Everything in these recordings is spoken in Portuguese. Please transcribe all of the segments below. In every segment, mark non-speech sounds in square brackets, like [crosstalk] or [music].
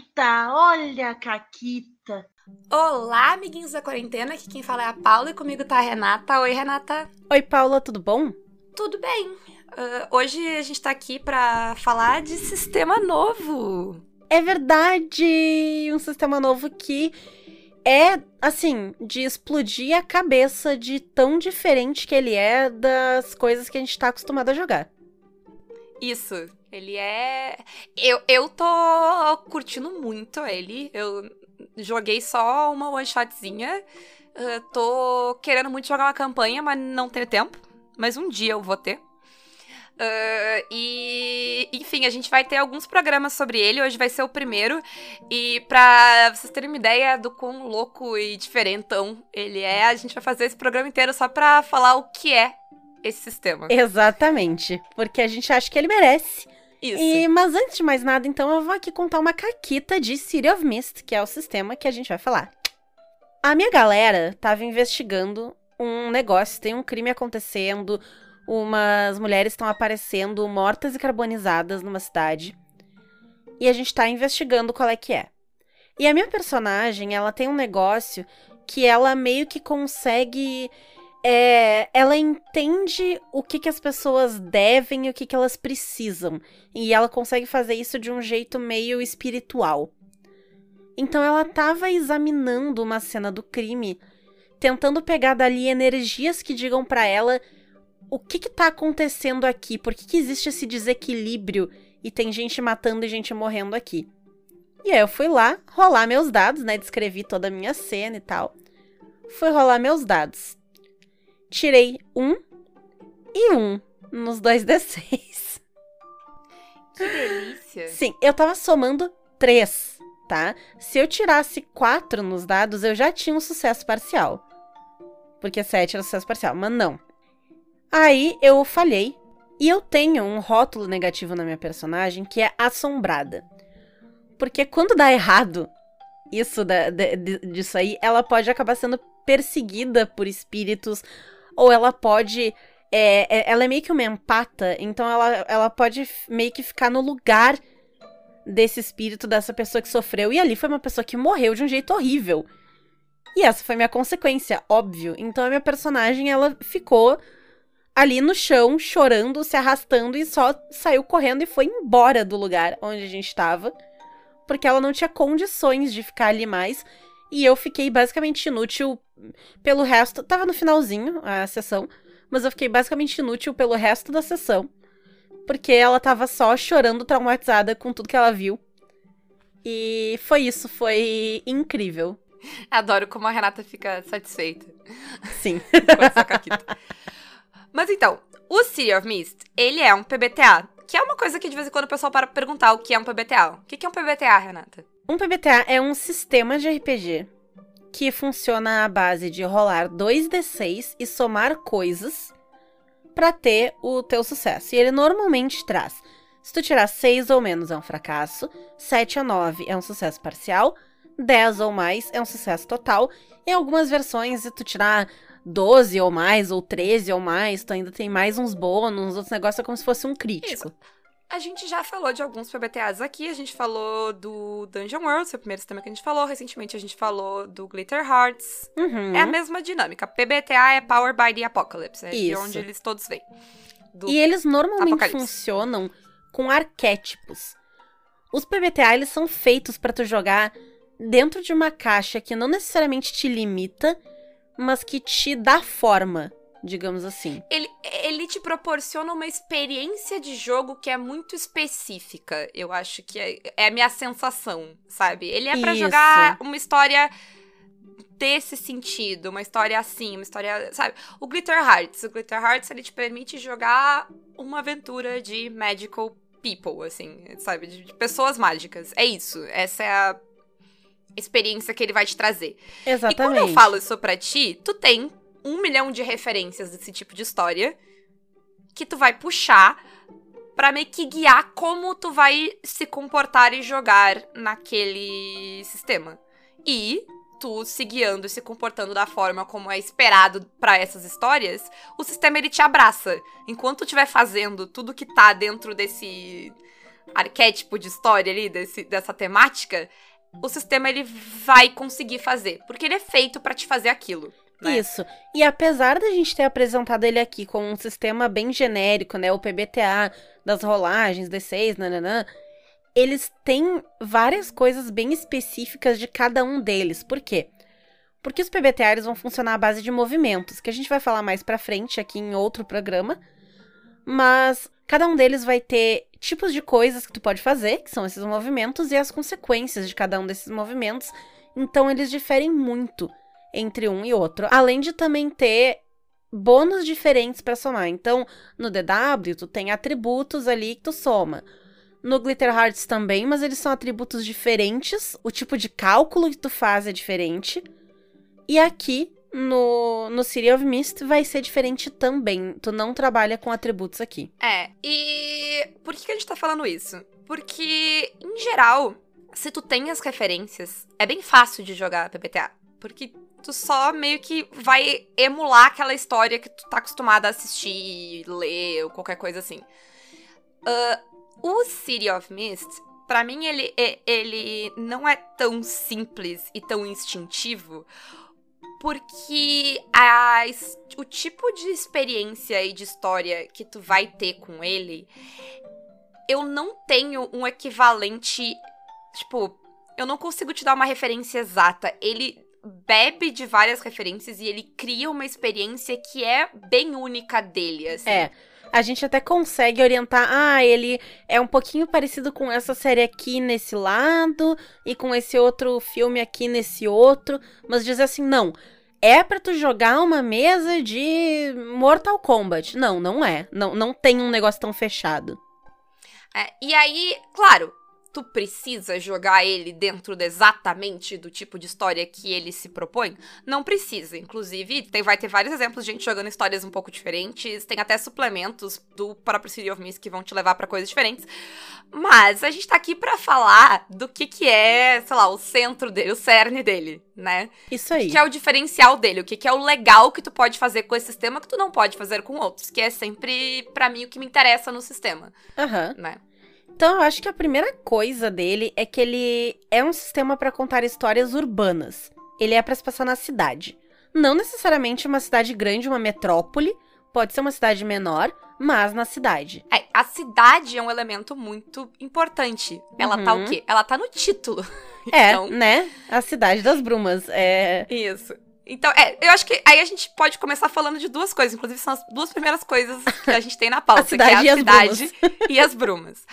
Caquita, olha a Caquita. Olá, amiguinhos da quarentena. Aqui quem fala é a Paula e comigo tá a Renata. Oi, Renata. Oi, Paula, tudo bom? Tudo bem. Uh, hoje a gente tá aqui pra falar de sistema novo. É verdade! Um sistema novo que é, assim, de explodir a cabeça de tão diferente que ele é das coisas que a gente tá acostumado a jogar. Isso. Ele é. Eu, eu tô curtindo muito ele. Eu joguei só uma one shotzinha. Tô querendo muito jogar uma campanha, mas não tenho tempo. Mas um dia eu vou ter. Uh, e, enfim, a gente vai ter alguns programas sobre ele. Hoje vai ser o primeiro. E pra vocês terem uma ideia do quão louco e diferentão ele é, a gente vai fazer esse programa inteiro só pra falar o que é esse sistema. Exatamente. Porque a gente acha que ele merece. Isso. E, mas antes de mais nada, então, eu vou aqui contar uma caquita de City of Mist, que é o sistema que a gente vai falar. A minha galera tava investigando um negócio, tem um crime acontecendo, umas mulheres estão aparecendo mortas e carbonizadas numa cidade. E a gente tá investigando qual é que é. E a minha personagem, ela tem um negócio que ela meio que consegue é, ela entende o que, que as pessoas devem e o que, que elas precisam. E ela consegue fazer isso de um jeito meio espiritual. Então ela estava examinando uma cena do crime, tentando pegar dali energias que digam para ela o que que tá acontecendo aqui, por que, que existe esse desequilíbrio e tem gente matando e gente morrendo aqui. E aí eu fui lá rolar meus dados, né? Descrevi toda a minha cena e tal. Fui rolar meus dados tirei um e um nos dois D6. Que delícia. Sim, eu tava somando três, tá? Se eu tirasse quatro nos dados, eu já tinha um sucesso parcial. Porque sete era sucesso parcial, mas não. Aí eu falhei. E eu tenho um rótulo negativo na minha personagem que é assombrada. Porque quando dá errado, isso da, de, disso aí, ela pode acabar sendo perseguida por espíritos ou ela pode. É, é, ela é meio que uma empata, então ela, ela pode meio que ficar no lugar desse espírito, dessa pessoa que sofreu. E ali foi uma pessoa que morreu de um jeito horrível. E essa foi minha consequência, óbvio. Então a minha personagem, ela ficou ali no chão, chorando, se arrastando e só saiu correndo e foi embora do lugar onde a gente estava. Porque ela não tinha condições de ficar ali mais. E eu fiquei basicamente inútil pelo resto. Tava no finalzinho a sessão, mas eu fiquei basicamente inútil pelo resto da sessão. Porque ela tava só chorando, traumatizada com tudo que ela viu. E foi isso, foi incrível. Adoro como a Renata fica satisfeita. Sim. [laughs] Mas então, o City of Mist, ele é um PBTA, que é uma coisa que de vez em quando o pessoal para perguntar o que é um PBTA. O que é um PBTA, Renata? Um PBTA é um sistema de RPG que funciona à base de rolar 2d6 e somar coisas para ter o teu sucesso. E ele normalmente traz: se tu tirar 6 ou menos é um fracasso, 7 a 9 é um sucesso parcial, 10 ou mais é um sucesso total. Em algumas versões, se tu tirar 12 ou mais, ou 13 ou mais, tu ainda tem mais uns bônus, outros negócios, é como se fosse um crítico. Isso. A gente já falou de alguns PBTAs aqui. A gente falou do Dungeon World, foi o primeiro sistema que a gente falou. Recentemente a gente falou do Glitter Hearts. Uhum. É a mesma dinâmica. PBTA é Power by the Apocalypse. É de Isso. onde eles todos vêm. E eles normalmente Apocalipse. funcionam com arquétipos. Os PBTA eles são feitos para tu jogar dentro de uma caixa que não necessariamente te limita, mas que te dá forma, digamos assim. Ele, ele te proporciona uma experiência de jogo que é muito específica. Eu acho que é, é a minha sensação, sabe? Ele é pra Isso. jogar uma história desse sentido, uma história assim, uma história, sabe? O Glitter Hearts, o Glitter Hearts ele te permite jogar uma aventura de magical people, assim, sabe? De, pessoas mágicas. É isso. Essa é a experiência que ele vai te trazer. E Exatamente. quando eu falo isso pra ti, tu tem um milhão de referências desse tipo de história que tu vai puxar pra meio que guiar como tu vai se comportar e jogar naquele sistema. E tu se guiando e se comportando da forma como é esperado pra essas histórias, o sistema ele te abraça. Enquanto tu estiver fazendo tudo que tá dentro desse arquétipo de história ali, desse, dessa temática, o sistema ele vai conseguir fazer. Porque ele é feito para te fazer aquilo. Né? Isso. E apesar da gente ter apresentado ele aqui com um sistema bem genérico, né? O PBTA das rolagens, D6, nananã, eles têm várias coisas bem específicas de cada um deles. Por quê? Porque os PBTA eles vão funcionar à base de movimentos, que a gente vai falar mais pra frente aqui em outro programa. Mas cada um deles vai ter tipos de coisas que tu pode fazer, que são esses movimentos, e as consequências de cada um desses movimentos. Então eles diferem muito entre um e outro. Além de também ter bônus diferentes para somar. Então, no DW, tu tem atributos ali que tu soma. No Glitter Hearts também, mas eles são atributos diferentes. O tipo de cálculo que tu faz é diferente. E aqui, no, no City of Mist, vai ser diferente também. Tu não trabalha com atributos aqui. É, e por que, que a gente tá falando isso? Porque, em geral, se tu tem as referências, é bem fácil de jogar PPTA. Porque tu só meio que vai emular aquela história que tu tá acostumada a assistir, ler ou qualquer coisa assim. Uh, o City of Mist, para mim, ele, ele não é tão simples e tão instintivo, porque a, o tipo de experiência e de história que tu vai ter com ele, eu não tenho um equivalente. Tipo, eu não consigo te dar uma referência exata. Ele bebe de várias referências e ele cria uma experiência que é bem única dele, assim. É. A gente até consegue orientar, ah, ele é um pouquinho parecido com essa série aqui nesse lado e com esse outro filme aqui nesse outro, mas dizer assim, não, é para tu jogar uma mesa de Mortal Kombat. Não, não é. Não, não tem um negócio tão fechado. É, e aí, claro, tu precisa jogar ele dentro de exatamente do tipo de história que ele se propõe? Não precisa. Inclusive, tem, vai ter vários exemplos de gente jogando histórias um pouco diferentes. Tem até suplementos do próprio City of Mist que vão te levar para coisas diferentes. Mas a gente tá aqui para falar do que que é, sei lá, o centro dele, o cerne dele, né? Isso aí. O que é o diferencial dele, o que que é o legal que tu pode fazer com esse sistema que tu não pode fazer com outros, que é sempre, para mim, o que me interessa no sistema. Aham. Né? Então, eu acho que a primeira coisa dele é que ele é um sistema para contar histórias urbanas. Ele é para se passar na cidade. Não necessariamente uma cidade grande, uma metrópole, pode ser uma cidade menor, mas na cidade. É, a cidade é um elemento muito importante. Ela uhum. tá o Uhum. quê? Ela tá no título. [laughs] É, Então- né? A cidade das brumas. É. Isso. Então, é, eu acho que aí a gente pode começar falando de duas coisas. Inclusive, são as duas primeiras coisas que a gente tem na [laughs] pauta, A que e é a as cidade e as brumas.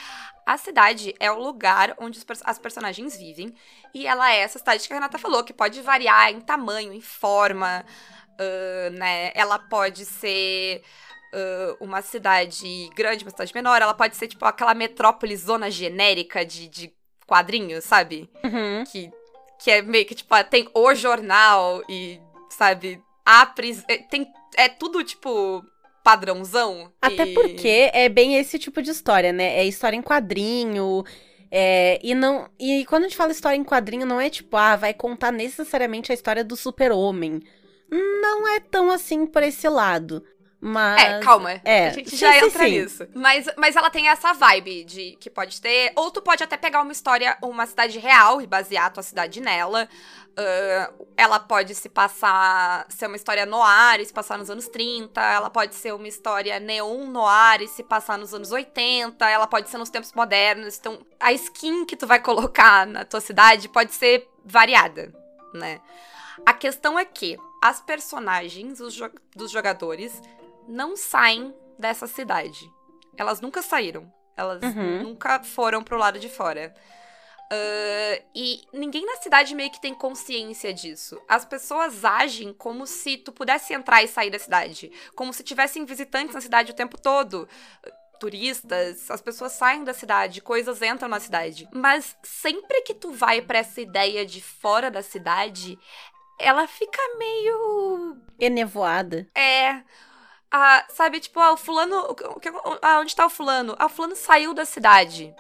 A cidade é o lugar onde as personagens vivem. E ela é essa cidade que a Renata falou, que pode variar em tamanho, em forma, ah, né? Ela pode ser ah, uma cidade grande, uma cidade menor. Ela pode ser, tipo, aquela metrópole zona genérica de, de quadrinhos, sabe? Uhum. que, que é meio que, tipo, ah, tem o jornal e, sabe, a pris... é, tem É tudo, tipo, padrãozão. Até e- porque é bem esse tipo de história, né? É história em quadrinho. É, e não e quando a gente fala história em quadrinho, não é tipo, ah, vai contar necessariamente a história do super-homem. Não é tão assim por esse lado. Mas. É, calma. é, a gente já sim, entra sim. nisso. Mas, mas ela tem essa vibe de que pode ter. Ou tu pode até pegar uma história, uma cidade real e basear a tua cidade nela. Ah, ela pode se passar. ser uma história noir e se passar nos anos 30. Ela pode ser uma história neon noir e se passar nos anos 80. Ela pode ser nos tempos modernos. Então, a skin que tu vai colocar na tua cidade pode ser variada, né? A questão é que as personagens os jo- dos jogadores não saem dessa cidade. Elas nunca saíram. Elas Uhum. nunca foram pro lado de fora. Ah, e ninguém na cidade meio que tem consciência disso. As pessoas agem como se tu pudesse entrar e sair da cidade. Como se tivessem visitantes na cidade o tempo todo. Turistas, as pessoas saem da cidade, coisas entram na cidade. Mas sempre que tu vai pra essa ideia de fora da cidade, ela fica meio Enevoada. é. Ah, sabe, tipo, ah, o fulano. ah, onde tá o fulano? Ah, o fulano saiu da cidade.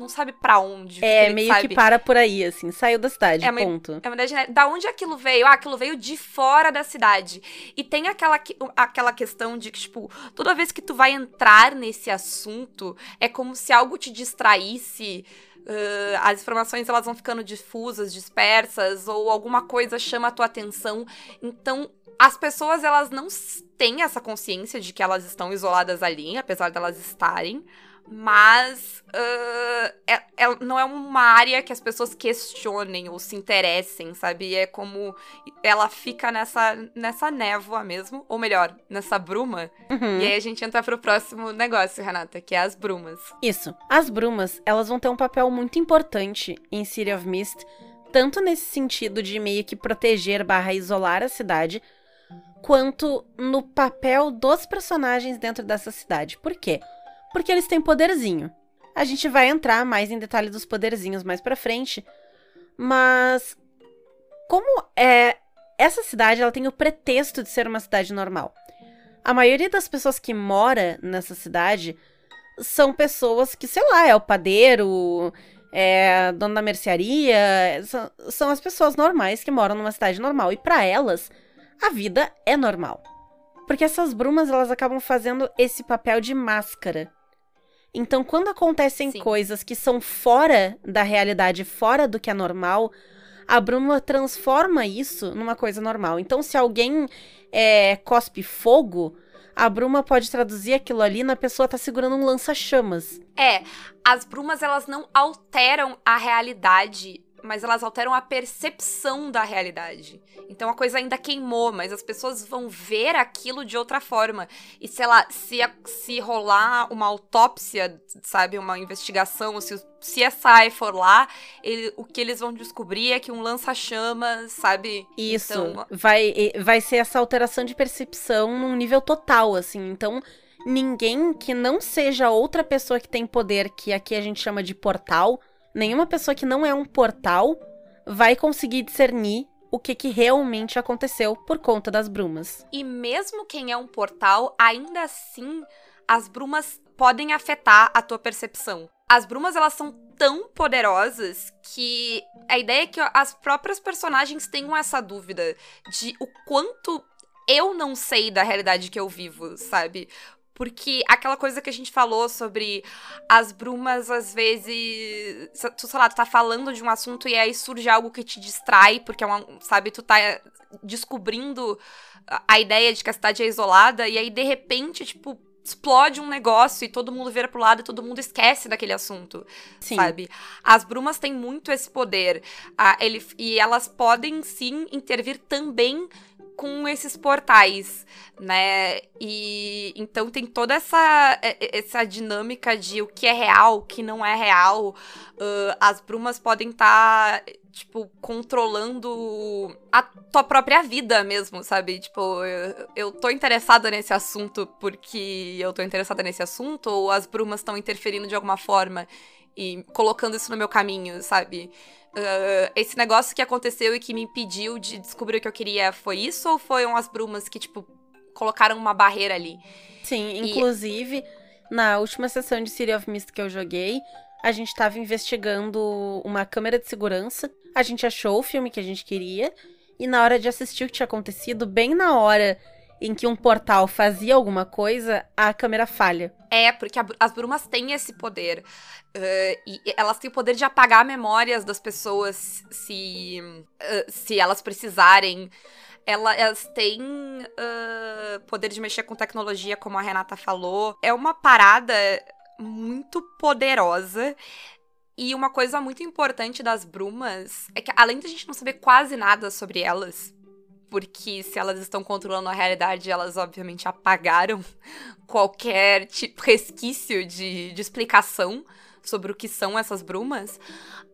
Não sabe para onde. É, meio sabe? que para por aí, assim. Saiu da cidade, É uma- ponto. É uma ideia. Da onde aquilo veio? Ah, aquilo veio de fora da cidade. E tem aquela, que- aquela questão de que, tipo, toda vez que tu vai entrar nesse assunto, é como se algo te distraísse. ah, as informações elas vão ficando difusas, dispersas, ou alguma coisa chama a tua atenção. Então, as pessoas elas não têm essa consciência de que elas estão isoladas ali, apesar delas estarem. Mas ah, é- é- não é uma área que as pessoas questionem ou se interessem, sabe? É como ela fica nessa, nessa névoa mesmo, ou melhor, nessa bruma. Uhum. E aí a gente entra pro próximo negócio, Renata, que é as brumas. Isso. As brumas, elas vão ter um papel muito importante em City of Mist, tanto nesse sentido de meio que proteger barra isolar a cidade, quanto no papel dos personagens dentro dessa cidade. Por quê? Porque eles têm poderzinho. A gente vai entrar mais em detalhe dos poderzinhos mais pra frente, mas como é essa cidade, ela tem o pretexto de ser uma cidade normal. A maioria das pessoas que mora nessa cidade são pessoas que, sei lá, é o padeiro, é dono da mercearia, são, são as pessoas normais que moram numa cidade normal. E pra elas, a vida é normal. Porque essas brumas, elas acabam fazendo esse papel de máscara. Então, quando acontecem Sim. coisas que são fora da realidade, fora do que é normal, a bruma transforma isso numa coisa normal. Então, se alguém é, cospe fogo, a bruma pode traduzir aquilo ali na pessoa tá segurando um lança-chamas. É, as brumas elas não alteram a realidade, mas elas alteram a percepção da realidade. Então a coisa ainda queimou, mas as pessoas vão ver aquilo de outra forma. E sei lá, se, se rolar uma autópsia, sabe, uma investigação, se o CSI for lá, ele- o que eles vão descobrir é que um lança-chamas, sabe? Isso Então, vai, vai ser essa alteração de percepção num nível total, assim. Então, ninguém que não seja outra pessoa que tem poder, que aqui a gente chama de portal, nenhuma pessoa que não é um portal vai conseguir discernir o que, que realmente aconteceu por conta das brumas. E mesmo quem é um portal, ainda assim, as brumas podem afetar a tua percepção. As brumas, elas são tão poderosas que a ideia é que as próprias personagens tenham essa dúvida de o quanto eu não sei da realidade que eu vivo, sabe? Porque aquela coisa que a gente falou sobre as brumas, às vezes. Tu, sei lá, tu tá falando de um assunto e aí surge algo que te distrai, porque é uma. Sabe, tu tá descobrindo a- a ideia de que a cidade é isolada, e aí, de repente, tipo, explode um negócio e todo mundo vira pro lado e todo mundo esquece daquele assunto Sim. sabe? As brumas têm muito esse poder. Ah, ele, e elas podem sim intervir também com esses portais, né? E então tem toda essa, essa dinâmica de o que é real, o que não é real. Ah, as brumas podem estar, tipo, controlando a tua própria vida mesmo, sabe? Tipo, eu, eu tô interessada nesse assunto porque eu tô interessada nesse assunto, ou as brumas estão interferindo de alguma forma e colocando isso no meu caminho, sabe? Ah, esse negócio que aconteceu e que me impediu de descobrir o que eu queria foi isso ou foram as brumas que, tipo, colocaram uma barreira ali? Sim, E- inclusive, na última sessão de City of Mist que eu joguei, a gente tava investigando uma câmera de segurança. A gente achou o filme que a gente queria. E na hora de assistir o que tinha acontecido, bem na hora em que um portal fazia alguma coisa, a câmera falha. É, porque a as brumas têm esse poder. Ah, e elas têm o poder de apagar memórias das pessoas se, ah, se elas precisarem. Ela- Elas têm ah, poder de mexer com tecnologia, como a Renata falou. É uma parada muito poderosa. E uma coisa muito importante das brumas é que, além de a gente não saber quase nada sobre elas, porque se elas estão controlando a realidade, elas obviamente apagaram [laughs] qualquer tipo, resquício de, de explicação sobre o que são essas brumas,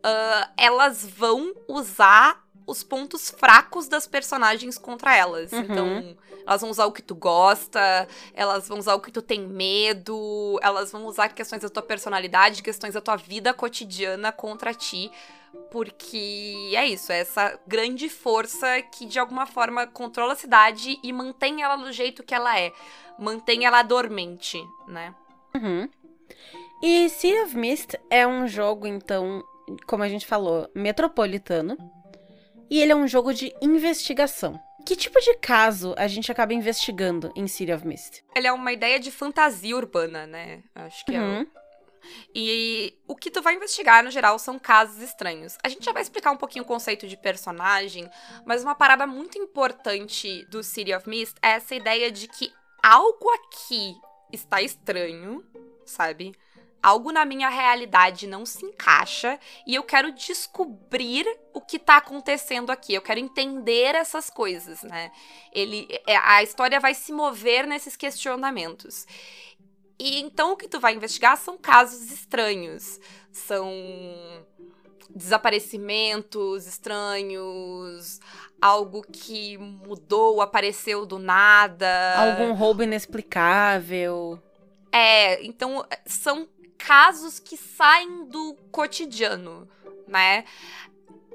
ah, elas vão usar os pontos fracos das personagens contra elas. Uhum. Então, elas vão usar o que tu gosta, elas vão usar o que tu tem medo, elas vão usar questões da tua personalidade, questões da tua vida cotidiana contra ti. Porque é isso, é essa grande força que de alguma forma controla a cidade e mantém ela do jeito que ela é. Mantém ela dormente, né? Uhum. E City of Mist é um jogo, então, como a gente falou, metropolitano. E ele é um jogo de investigação. Que tipo de caso a gente acaba investigando em City of Mist? Ele é uma ideia de fantasia urbana, né? Acho que é. Uhum. o- E o que tu vai investigar, no geral, são casos estranhos. A gente já vai explicar um pouquinho o conceito de personagem, mas uma parada muito importante do City of Mist é essa ideia de que algo aqui está estranho, sabe? Algo na minha realidade não se encaixa e eu quero descobrir o que tá acontecendo aqui. Eu quero entender essas coisas, né? Ele, é, a história vai se mover nesses questionamentos. E então o que tu vai investigar são casos estranhos. São desaparecimentos estranhos, algo que mudou, apareceu do nada. Algum roubo inexplicável. É, então são casos que saem do cotidiano, né?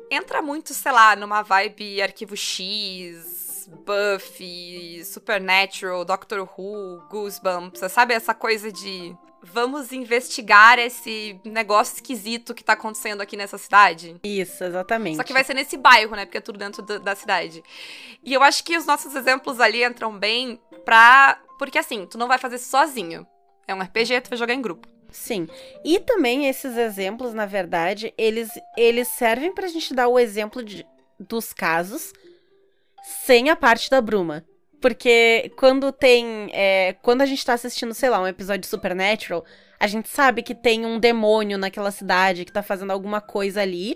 Entra muito, sei lá, numa vibe Arquivo X, Buffy, Supernatural, Doctor Who, Goosebumps, sabe essa coisa de vamos investigar esse negócio esquisito que tá acontecendo aqui nessa cidade? Isso, exatamente. Só que vai ser nesse bairro, né? Porque é tudo dentro da, da cidade. E eu acho que os nossos exemplos ali entram bem pra. Porque assim, tu não vai fazer sozinho. É um RPG, tu vai jogar em grupo. Sim. E também esses exemplos, na verdade, eles, eles servem pra gente dar o exemplo de, dos casos sem a parte da Bruma. Porque quando tem. é, quando a gente tá assistindo, sei lá, um episódio de Supernatural, a gente sabe que tem um demônio naquela cidade que tá fazendo alguma coisa ali.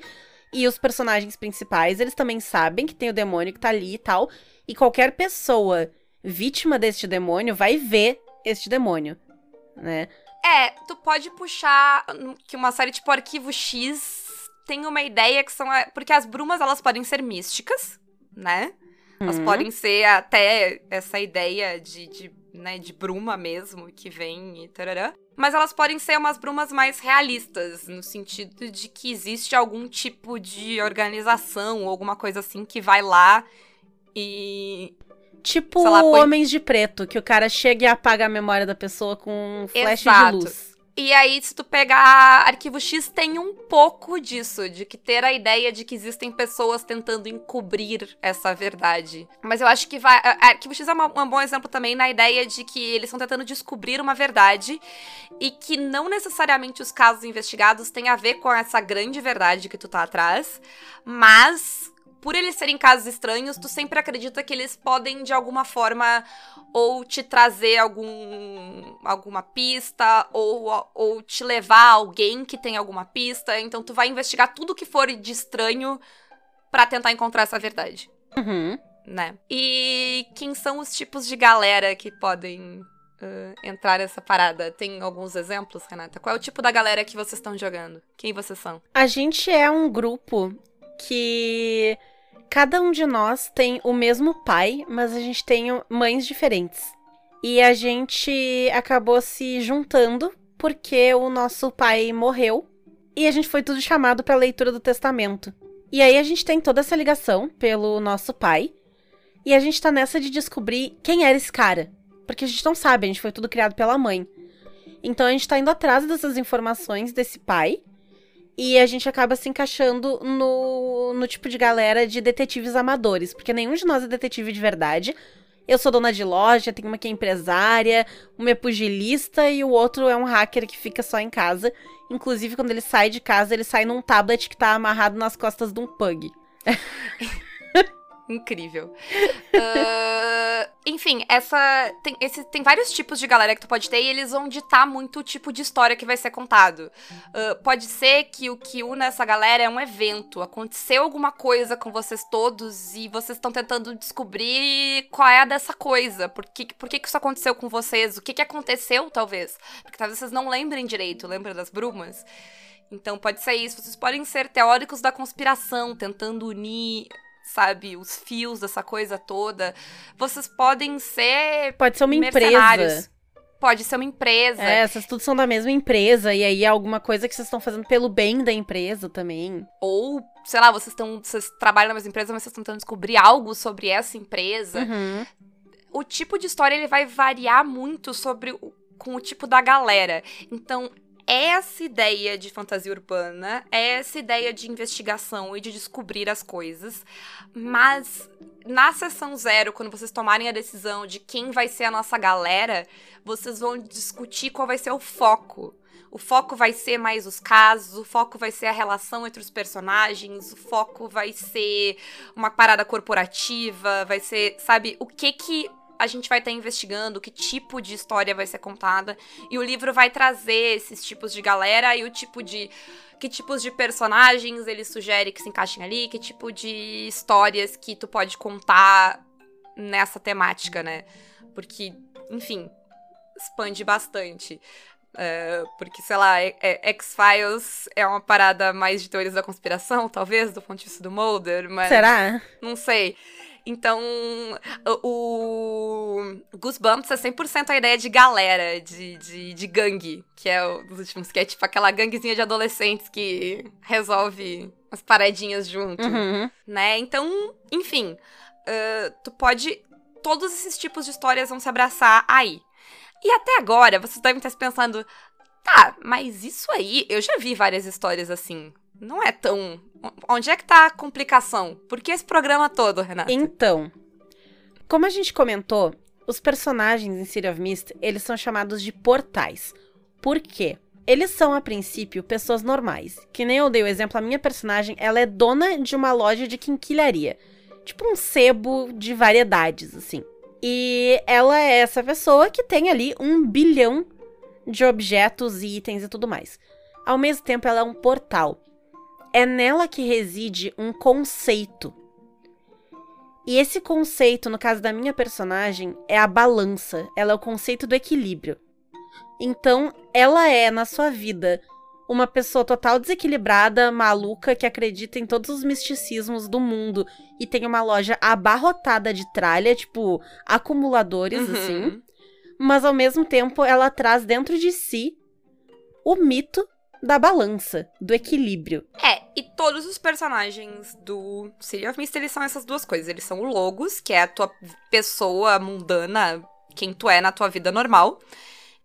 E os personagens principais, eles também sabem que tem o demônio que tá ali e tal. E qualquer pessoa vítima deste demônio vai ver este demônio, né? É, tu pode puxar que uma série tipo Arquivo X tem uma ideia que são. Porque as brumas, elas podem ser místicas, né? Elas Uhum. podem ser até essa ideia de, de, né, de bruma mesmo, que vem e tarará. Mas elas podem ser umas brumas mais realistas, no sentido de que existe algum tipo de organização ou alguma coisa assim que vai lá e. Tipo Sei lá, põe- Homens de Preto, que o cara chega e apaga a memória da pessoa com um flash Exato. de luz. E aí, se tu pegar Arquivo X, tem um pouco disso, de que ter a ideia de que existem pessoas tentando encobrir essa verdade. Mas eu acho que vai. Arquivo X é um bom exemplo também na ideia de que eles estão tentando descobrir uma verdade e que não necessariamente os casos investigados têm a ver com essa grande verdade que tu tá atrás, mas. Por eles serem casos estranhos, tu sempre acredita que eles podem, de alguma forma, ou te trazer algum alguma pista ou, ou te levar a alguém que tem alguma pista. Então tu vai investigar tudo que for de estranho pra tentar encontrar essa verdade, Uhum. né? E quem são os tipos de galera que podem ah, entrar nessa parada? Tem alguns exemplos, Renata? Qual é o tipo da galera que vocês estão jogando? Quem vocês são? A gente é um grupo que cada um de nós tem o mesmo pai, mas a gente tem mães diferentes. E a gente acabou se juntando porque o nosso pai morreu e a gente foi tudo chamado para leitura do testamento. E aí a gente tem toda essa ligação pelo nosso pai e a gente tá nessa de descobrir quem era esse cara, porque a gente não sabe, a gente foi tudo criado pela mãe. Então a gente tá indo atrás dessas informações desse pai e a gente acaba se encaixando no, no tipo de galera de detetives amadores, porque nenhum de nós é detetive de verdade. Eu sou dona de loja, tem uma que é empresária, uma é pugilista e o outro é um hacker que fica só em casa. Inclusive, quando ele sai de casa, ele sai num tablet que tá amarrado nas costas de um pug. [laughs] Incrível. [laughs] Ah, enfim, essa. Tem, esse, tem vários tipos de galera que tu pode ter e eles vão ditar muito o tipo de história que vai ser contado. Ah, pode ser que o que une essa galera é um evento. Aconteceu alguma coisa com vocês todos e vocês estão tentando descobrir qual é a dessa coisa. Por que, por que, que isso aconteceu com vocês? O que, que aconteceu, talvez? Porque talvez vocês não lembrem direito. Lembra das brumas? Então pode ser isso. Vocês podem ser teóricos da conspiração, tentando unir sabe, os fios dessa coisa toda. Vocês podem ser Pode ser uma empresa. Pode ser uma empresa. É, vocês tudo são da mesma empresa, e aí é alguma coisa que vocês estão fazendo pelo bem da empresa também. Ou, sei lá, vocês estão. Vocês trabalham na mesma empresa, mas vocês estão tentando descobrir algo sobre essa empresa. Uhum. O tipo de história ele vai variar muito sobre o, com o tipo da galera. Então, essa ideia de fantasia urbana, é essa ideia de investigação e de descobrir as coisas, mas na sessão zero, quando vocês tomarem a decisão de quem vai ser a nossa galera, vocês vão discutir qual vai ser o foco. O foco vai ser mais os casos, o foco vai ser a relação entre os personagens, o foco vai ser uma parada corporativa, vai ser, sabe, o que que a gente vai estar tá investigando, que tipo de história vai ser contada. E o livro vai trazer esses tipos de galera e o tipo de. Que tipos de personagens ele sugere que se encaixem ali, que tipo de histórias que tu pode contar nessa temática, né? Porque, enfim, expande bastante. É, porque, sei lá, é, é, X-Files é uma parada mais de teorias da conspiração, talvez, do ponto de vista do Mulder, mas. Será? Não sei. Então, o Goosebumps é 100% a ideia de galera, de, de, de gangue, que é o dos últimos, que é tipo aquela ganguezinha de adolescentes que resolve as paradinhas junto, uhum. né? Então, enfim, uh, tu pode... Todos esses tipos de histórias vão se abraçar aí. E até agora, vocês devem estar pensando, tá, mas isso aí, eu já vi várias histórias assim. Não é tão. Onde é que tá a complicação? Por que esse programa todo, Renata? Então, como a gente comentou, os personagens em City of Mist, eles são chamados de portais. Por quê? Eles são, a princípio, pessoas normais. Que nem eu dei o exemplo, a minha personagem, ela é dona de uma loja de quinquilharia. Tipo um sebo de variedades, assim. E ela é essa pessoa que tem ali um bilhão de objetos e itens e tudo mais. Ao mesmo tempo, ela é um portal. É nela que reside um conceito. E esse conceito, no caso da minha personagem, é a balança. Ela é o conceito do equilíbrio. Então, ela é, na sua vida, uma pessoa total desequilibrada, maluca, que acredita em todos os misticismos do mundo e tem uma loja abarrotada de tralha, tipo, acumuladores, Uhum. assim. Mas ao mesmo tempo ela traz dentro de si o mito da balança, do equilíbrio. É, e todos os personagens do City of Mist, eles são essas duas coisas. Eles são o Logos, que é a tua pessoa mundana, quem tu é na tua vida normal.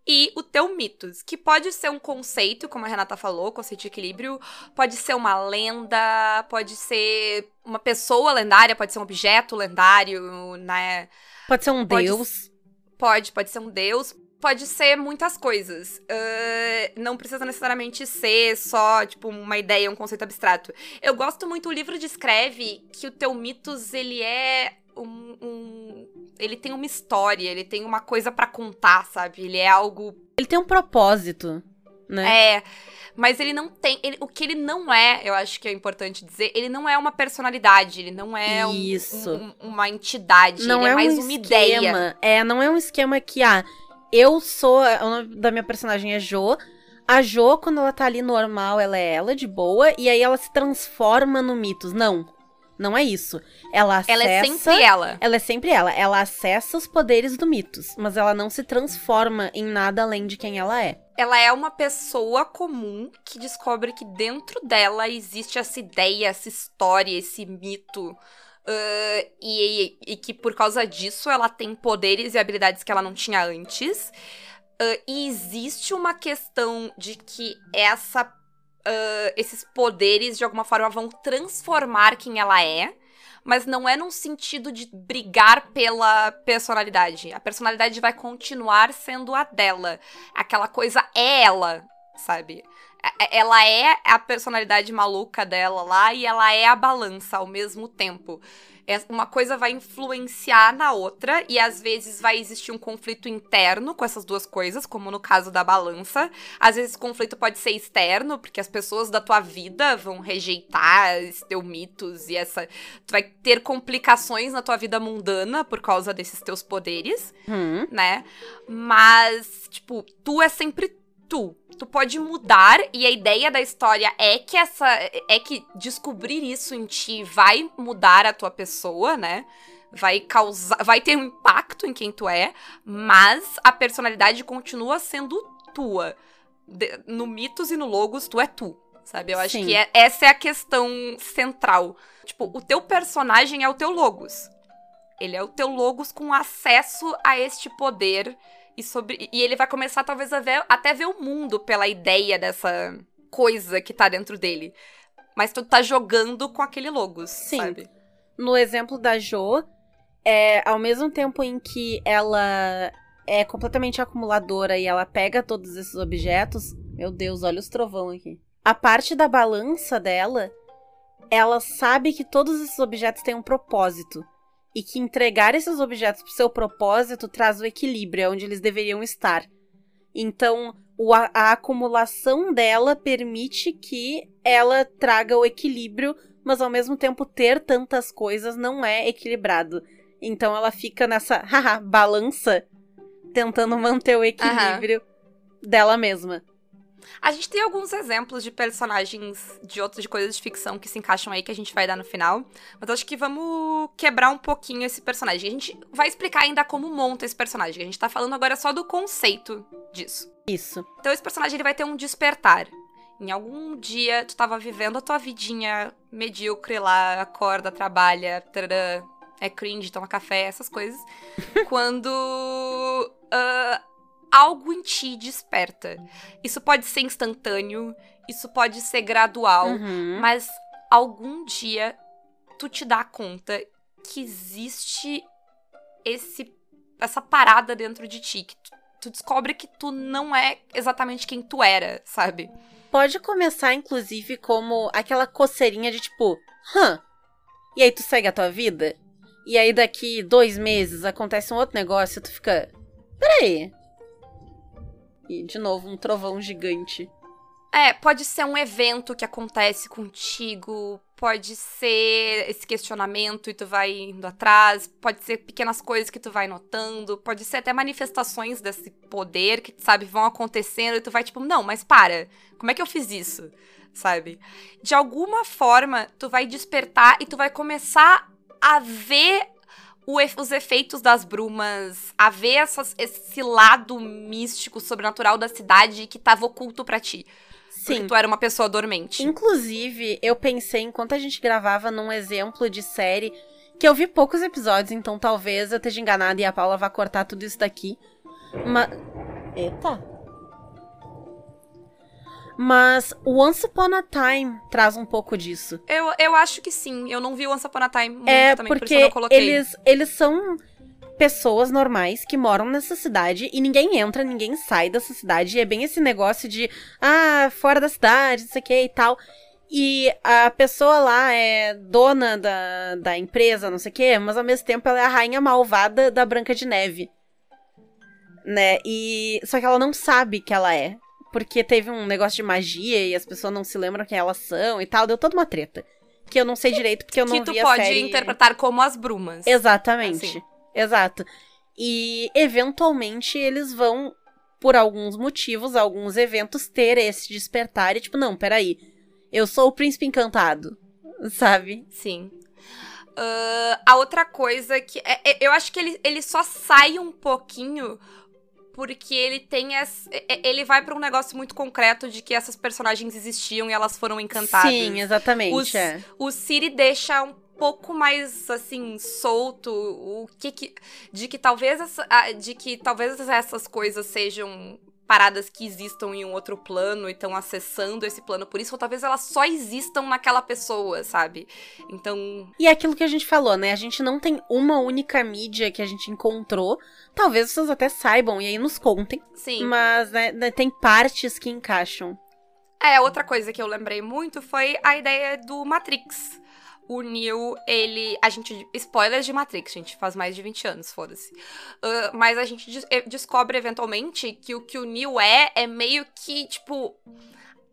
E o teu mitos, que pode ser um conceito, como a Renata falou, conceito de equilíbrio, pode ser uma lenda, pode ser uma pessoa lendária, pode ser um objeto lendário, né? Pode ser um Pode deus. Pode, pode ser um deus, pode ser muitas coisas. Ah, não precisa necessariamente ser só, tipo, uma ideia, um conceito abstrato. Eu gosto muito, o livro descreve que o teu mitos, ele é um... um- ele tem uma história, ele tem uma coisa pra contar, sabe? Ele é algo Ele tem um propósito, né? é, mas ele não tem. ele- o que ele não é, eu acho que é importante dizer, ele não é uma personalidade, ele não é um- Isso. um- uma entidade, não ele é, é mais um uma esquema. ideia. É, não é um esquema que, ah, eu sou. O nome da minha personagem é Jo. A Jo, quando ela tá ali normal, ela é ela, de boa, e aí ela se transforma no mitos. Não. Não é isso. Ela acessa. Ela é sempre ela. Ela é sempre ela. Ela acessa os poderes do mitos, mas ela não se transforma em nada além de quem ela é. Ela é uma pessoa comum que descobre que dentro dela existe essa ideia, essa história, esse mito. Ah, e, e que por causa disso ela tem poderes e habilidades que ela não tinha antes. Ah, e existe uma questão de que essa, ah, esses poderes de alguma forma vão transformar quem ela é. Mas não é num sentido de brigar pela personalidade. A personalidade vai continuar sendo a dela aquela coisa é ela, sabe? É- Ela é a personalidade maluca dela lá e ela é a balança ao mesmo tempo. É- Uma coisa vai influenciar na outra e às vezes vai existir um conflito interno com essas duas coisas, como no caso da balança. Às vezes o conflito pode ser externo, porque as pessoas da tua vida vão rejeitar esse teu mitos e essa. Tu vai ter complicações na tua vida mundana por causa desses teus poderes Hum. né? Mas, tipo, tu é sempre tu. Tu pode mudar e a ideia da história é que essa é que descobrir isso em ti vai mudar a tua pessoa, né? Vai causar, vai ter um impacto em quem tu é, mas a personalidade continua sendo tua. De- no mitos e no logos tu é tu, sabe? Eu acho Sim. que é- essa é a questão central. Tipo, o teu personagem é o teu logos. Ele é o teu logos com acesso a este poder e sobre e ele vai começar talvez a ver até ver o mundo pela ideia dessa coisa que tá dentro dele. Mas tu tá jogando com aquele logos, Sim. sabe? No exemplo da Jo, é, ao mesmo tempo em que ela é completamente acumuladora e ela pega todos esses objetos. Meu Deus, olha os trovão aqui. A parte da balança dela, ela sabe que todos esses objetos têm um propósito. E que entregar esses objetos pro seu propósito traz o equilíbrio, é onde eles deveriam estar. Então, o, a, a acumulação dela permite que ela traga o equilíbrio, mas ao mesmo tempo ter tantas coisas não é equilibrado. Então ela fica nessa [laughs] haha, balança, tentando manter o equilíbrio dela mesma. A gente tem alguns exemplos de personagens de outras de coisas de ficção que se encaixam aí que a gente vai dar no final. Mas acho que vamos quebrar um pouquinho esse personagem. A gente vai explicar ainda como monta esse personagem. A gente tá falando agora só do conceito disso. Isso. Então esse personagem ele vai ter um despertar. Em algum dia tu tava vivendo a tua vidinha medíocre lá, acorda, trabalha, tarará, é cringe, toma café, essas coisas. [laughs] quando uh, algo em ti desperta. Isso pode ser instantâneo, isso pode ser gradual, Uhum. mas algum dia tu te dá conta que existe esse essa parada dentro de ti, que tu, tu descobre que tu não é exatamente quem tu era, sabe? Pode começar, inclusive, como aquela coceirinha de tipo, hã? E aí tu segue a tua vida? E aí daqui dois meses acontece um outro negócio e tu fica. Peraí. E de novo, um trovão gigante. É, pode ser um evento que acontece contigo, pode ser esse questionamento e tu vai indo atrás, pode ser pequenas coisas que tu vai notando, pode ser até manifestações desse poder que, sabe, vão acontecendo e tu vai tipo, não, mas para, como é que eu fiz isso? Sabe? De alguma forma, tu vai despertar e tu vai começar a ver os efeitos das brumas, a ver essas- esse lado místico, sobrenatural da cidade que tava oculto pra ti. Porque Sim. tu era uma pessoa dormente. Inclusive, eu pensei, enquanto a gente gravava, num exemplo de série que eu vi poucos episódios, então talvez eu esteja enganada e a Paula vá cortar tudo isso daqui. Mas. Eita! Mas o Once Upon a Time traz um pouco disso. Eu, eu acho que sim. Eu não vi o Once Upon a Time muito é também, por isso porque eu coloquei. eles, eles são pessoas normais que moram nessa cidade e ninguém entra, ninguém sai dessa cidade. E é bem esse negócio de, ah, fora da cidade, não sei o que e tal. E a pessoa lá é dona da, da empresa, não sei o que, mas ao mesmo tempo ela é a rainha malvada da Branca de Neve. Né? E. Só que ela não sabe que ela é. Porque teve um negócio de magia e as pessoas não se lembram quem elas são e tal. Deu toda uma treta. Que eu não sei direito porque eu não que tu vi a pode série. interpretar como as brumas. Exatamente. Assim. Exato. E eventualmente eles vão, por alguns motivos, alguns eventos, ter esse despertar e tipo, não, peraí. Eu sou o príncipe encantado. [laughs] Sabe? Sim. Ah, a outra coisa que. é- é- eu acho que ele, ele só sai um pouquinho porque ele tem essa. Ele vai pra um negócio muito concreto de que essas personagens existiam e elas foram encantadas. Sim, exatamente. Os- é. o Siri deixa um pouco mais assim solto o que que de que talvez essa, de que talvez essas coisas sejam paradas que existam em um outro plano e estão acessando esse plano por isso ou talvez elas só existam naquela pessoa sabe então E é aquilo que a gente falou, né? A gente não tem uma única mídia que a gente encontrou. Talvez vocês até saibam e aí nos contem. sim Mas né, né, tem partes que encaixam. É, outra coisa que eu lembrei muito foi a ideia do Matrix. O Neo, ele. A gente. Spoilers de Matrix, gente. Faz mais de 20 anos, foda-se. Ah, mas a gente des- eh, descobre eventualmente que o que o Neo é é meio que, tipo.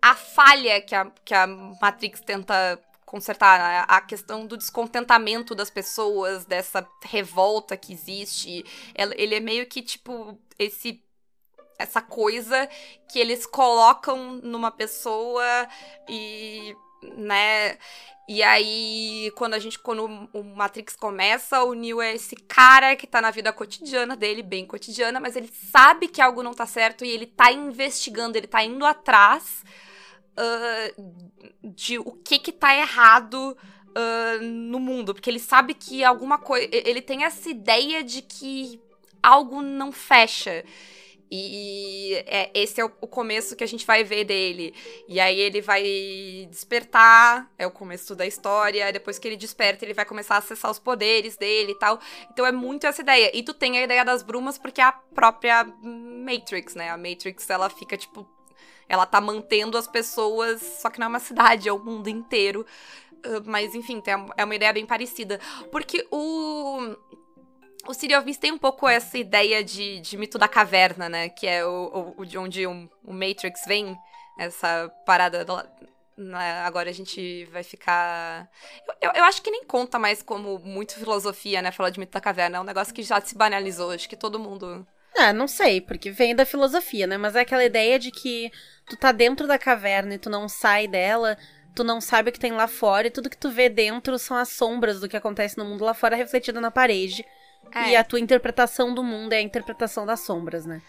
A falha que a, que a Matrix tenta consertar. né? A questão do descontentamento das pessoas, dessa revolta que existe. Ele é meio que, tipo, esse essa coisa que eles colocam numa pessoa e, né? E aí, quando a gente, quando o Matrix começa, o Neo é esse cara que tá na vida cotidiana dele, bem cotidiana, mas ele sabe que algo não tá certo e ele tá investigando, ele tá indo atrás ah, de o que que tá errado ah, no mundo, porque ele sabe que alguma coisa, ele tem essa ideia de que algo não fecha. E é, esse é o, o, começo que a gente vai ver dele. E aí ele vai despertar, é o começo da história. Depois que ele desperta, ele vai começar a acessar os poderes dele e tal. Então é muito essa ideia. E tu tem a ideia das brumas porque é a própria Matrix, né? A Matrix, ela fica, tipo. Ela tá mantendo as pessoas, só que não é uma cidade, é o mundo inteiro. Uh, mas, enfim, é uma ideia bem parecida. Porque o o Mist tem um pouco essa ideia de, de mito da caverna, né? Que é o, o, de onde o, o Matrix vem, essa parada. Do, né? Agora a gente vai ficar. Eu, eu, eu, acho que nem conta mais como muito filosofia, né? Falar de mito da caverna. É um negócio que já se banalizou. Acho que todo mundo. É, não sei, porque vem da filosofia, né? Mas é aquela ideia de que tu tá dentro da caverna e tu não sai dela, tu não sabe o que tem lá fora, e tudo que tu vê dentro são as sombras do que acontece no mundo lá fora refletida na parede. É. E a tua interpretação do mundo é a interpretação das sombras, né?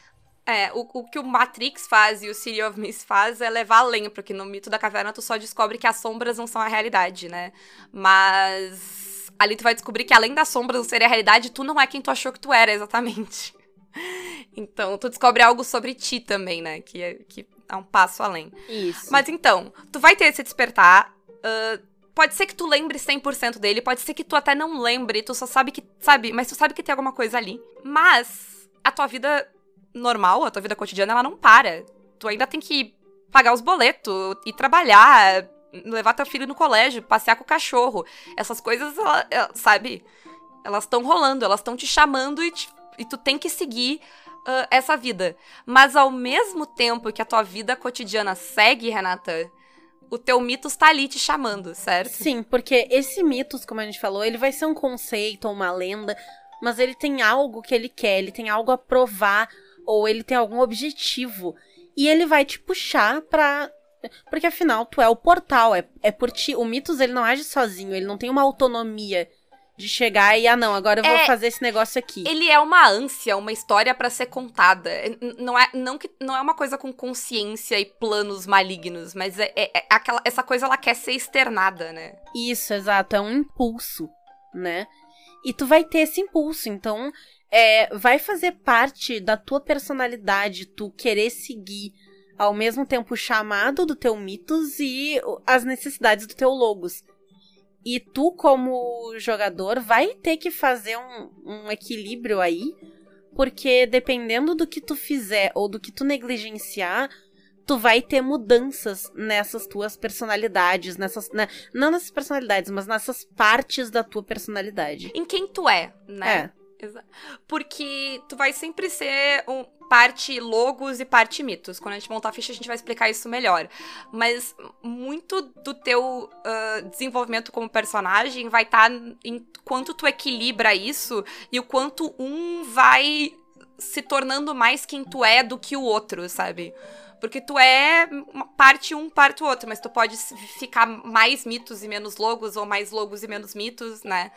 É, o, o que o Matrix faz e o City of Mist faz é levar além, porque no mito da caverna tu só descobre que as sombras não são a realidade, né? Mas ali tu vai descobrir que além das sombras não serem a realidade, tu não é quem tu achou que tu era exatamente. [laughs] Então, tu descobre algo sobre ti também, né? Que é, que é um passo além. Isso. Mas então, tu vai ter esse despertar. Uh, Pode ser que tu lembre 100% dele, pode ser que tu até não lembre, tu só sabe que, sabe, mas tu sabe que tem alguma coisa ali. Mas a tua vida normal, a tua vida cotidiana, ela não para. Tu ainda tem que pagar os boletos, ir trabalhar, levar teu filho no colégio, passear com o cachorro. Essas coisas, ela, ela, sabe, elas estão rolando, elas estão te chamando e, te, e tu tem que seguir uh, essa vida. Mas ao mesmo tempo que a tua vida cotidiana segue, Renata, o teu mitos tá ali te chamando, certo? Sim, porque esse mitos, como a gente falou, ele vai ser um conceito ou uma lenda, mas ele tem algo que ele quer, ele tem algo a provar, ou ele tem algum objetivo. E ele vai te puxar pra. Porque afinal, tu é o portal, é, é por ti. O mitos ele não age sozinho, ele não tem uma autonomia de chegar e, ah, não, agora eu vou é, fazer esse negócio aqui. Ele é uma ânsia, uma história para ser contada. Não é, não, que, não é uma coisa com consciência e planos malignos, mas é, é, é, aquela, essa coisa ela quer ser externada, né? Isso, exato. É um impulso, né? E tu vai ter esse impulso, então é, vai fazer parte da tua personalidade, tu querer seguir ao mesmo tempo o chamado do teu mitos e as necessidades do teu logos. E tu, como jogador, vai ter que fazer um, um equilíbrio aí, porque dependendo do que tu fizer ou do que tu negligenciar, tu vai ter mudanças nessas tuas personalidades, nessas. Né, não nessas personalidades, mas nessas partes da tua personalidade. Em quem tu é, né? É. Porque tu vai sempre ser um, parte logos e parte mitos. Quando a gente montar a ficha, a gente vai explicar isso melhor. Mas muito do teu uh, desenvolvimento como personagem vai estar tá em quanto tu equilibra isso e o quanto um vai se tornando mais quem tu é do que o outro, sabe? Porque tu é parte um, parte o outro, mas tu pode ficar mais mitos e menos logos, ou mais logos e menos mitos, né?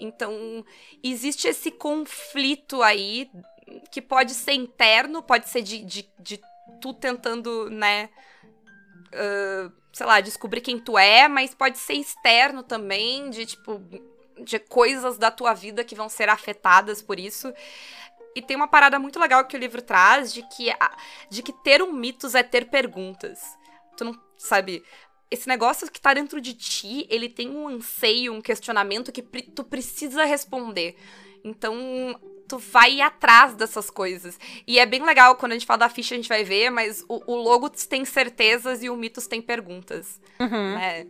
Então, existe esse conflito aí que pode ser interno, pode ser de, de, de tu tentando, né? Uh, sei lá, descobrir quem tu é, mas pode ser externo também, de tipo, de coisas da tua vida que vão ser afetadas por isso. E tem uma parada muito legal que o livro traz de que, de que ter um mitos é ter perguntas. Tu não sabe. Esse negócio que tá dentro de ti, ele tem um anseio, um questionamento que tu precisa responder. Então, tu vai atrás dessas coisas. E é bem legal, quando a gente fala da ficha, a gente vai ver, mas o, o Logos tem certezas e o Mitos tem perguntas. Uhum. Né?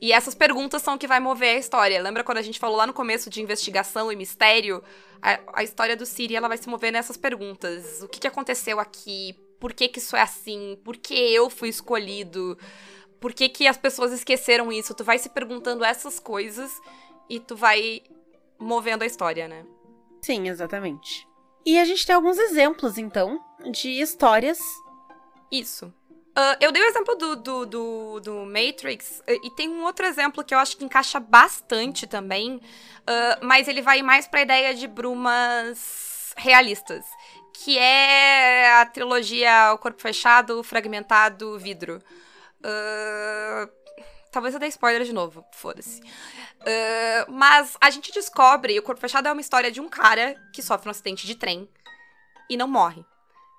E essas perguntas são o que vai mover a história. Lembra quando a gente falou lá no começo de investigação e mistério? A, a história do Siri, ela vai se mover nessas perguntas. O que, que aconteceu aqui? Por que, que isso é assim? Por que eu fui escolhido? Por que, que as pessoas esqueceram isso? Tu vai se perguntando essas coisas e tu vai movendo a história, né? Sim, exatamente. E a gente tem alguns exemplos, então, de histórias. Isso. Uh, eu dei o exemplo do, do, do, do, Matrix, e tem um outro exemplo que eu acho que encaixa bastante também, uh, mas ele vai mais pra ideia de brumas realistas, que é a trilogia O Corpo Fechado, Fragmentado, Vidro. Uh, Talvez eu dê spoiler de novo, foda-se. Uh, mas a gente descobre, o Corpo Fechado é uma história de um cara que sofre um acidente de trem e não morre.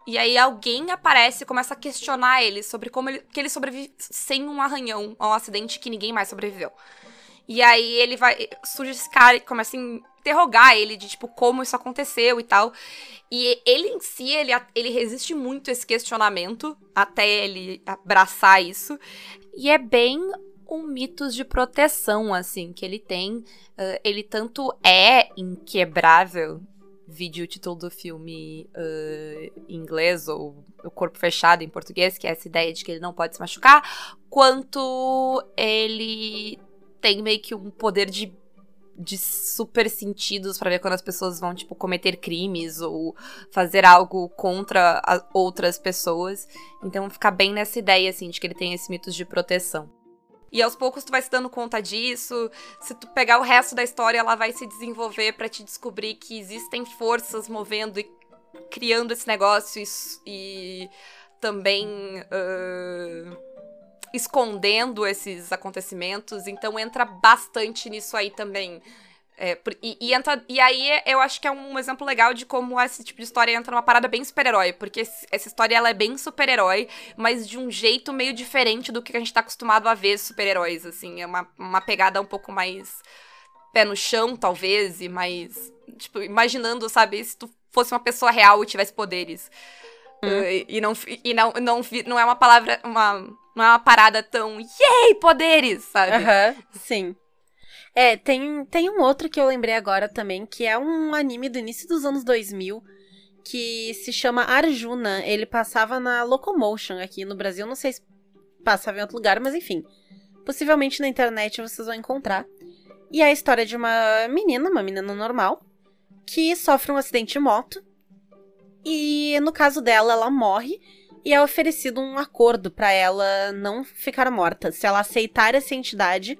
E aí alguém aparece e começa a questionar ele sobre como ele, que ele sobrevive sem um arranhão a um acidente que ninguém mais sobreviveu. E aí ele vai. Surge esse cara e começa a interrogar ele de tipo como isso aconteceu e tal. E ele em si, ele, ele resiste muito a esse questionamento até ele abraçar isso. E é bem um mitos de proteção, assim, que ele tem. Uh, ele tanto é inquebrável vídeo o título do filme uh, em inglês ou O Corpo Fechado em português, que é essa ideia de que ele não pode se machucar, quanto ele tem meio que um poder de, de super sentidos para ver quando as pessoas vão, tipo, cometer crimes ou fazer algo contra outras pessoas. Então fica bem nessa ideia, assim, de que ele tem esse mitos de proteção. E aos poucos tu vai se dando conta disso. Se tu pegar o resto da história, ela vai se desenvolver para te descobrir que existem forças movendo e criando esse negócio e, e também uh, escondendo esses acontecimentos. Então entra bastante nisso aí também. É, e, e, entra, e aí eu acho que é um exemplo legal de como esse tipo de história entra numa parada bem super-herói. Porque essa história ela é bem super-herói, mas de um jeito meio diferente do que a gente tá acostumado a ver super-heróis, assim. É uma, uma pegada um pouco mais pé no chão, talvez, e mais. Tipo, imaginando, sabe, se tu fosse uma pessoa real e tivesse poderes. Hum. Uh, e, e, não, e não, não, não é uma palavra. Uma, não é uma parada tão. Yay, poderes, sabe? Uh -huh, sim. É, tem, tem um outro que eu lembrei agora também, que é um anime do início dos anos 2000, que se chama Arjuna. Ele passava na Locomotion aqui no Brasil, não sei se passava em outro lugar, mas enfim. Possivelmente na internet vocês vão encontrar. E é a história de uma menina, uma menina normal, que sofre um acidente de moto. E no caso dela, ela morre e é oferecido um acordo para ela não ficar morta. Se ela aceitar essa entidade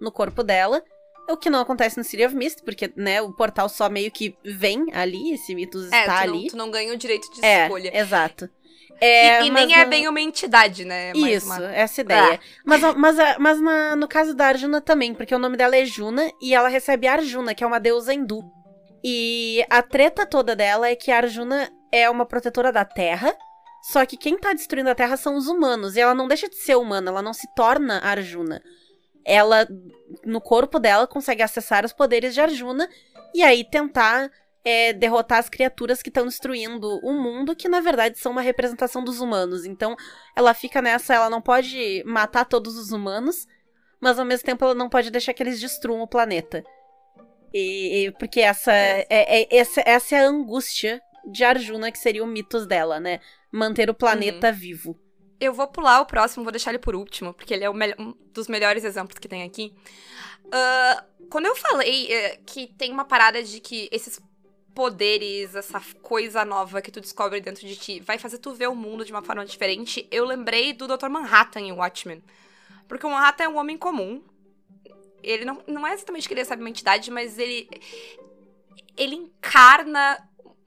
no corpo dela. O que não acontece no City of Mist, porque, né, o portal só meio que vem ali, esse mitos é, está tu ali. Não, tu não ganha o direito de é, escolha. Exato. É, e, e nem é bem uma entidade, né? Isso, uma... essa ideia. Ah. Mas, mas, mas na, no caso da Arjuna também, porque o nome dela é Juna e ela recebe Arjuna, que é uma deusa hindu. E a treta toda dela é que a Arjuna é uma protetora da Terra, só que quem tá destruindo a Terra são os humanos, e ela não deixa de ser humana, ela não se torna Arjuna ela, no corpo dela, consegue acessar os poderes de Arjuna e aí tentar é, derrotar as criaturas que estão destruindo o mundo, que na verdade são uma representação dos humanos. Então ela fica nessa, ela não pode matar todos os humanos, mas ao mesmo tempo ela não pode deixar que eles destruam o planeta. E, e porque essa é, é, essa, essa é a angústia de Arjuna, que seria o mitos dela, né? Manter o planeta uhum. vivo. Eu vou pular o próximo, vou deixar ele por último, porque ele é um dos melhores exemplos que tem aqui. Uh, quando eu falei uh, que tem uma parada de que esses poderes, essa coisa nova que tu descobre dentro de ti, vai fazer tu ver o mundo de uma forma diferente, eu lembrei do Dr. Manhattan em Watchmen. Porque o Manhattan é um homem comum. Ele não, não é exatamente que ele sabe uma entidade, mas ele. Ele encarna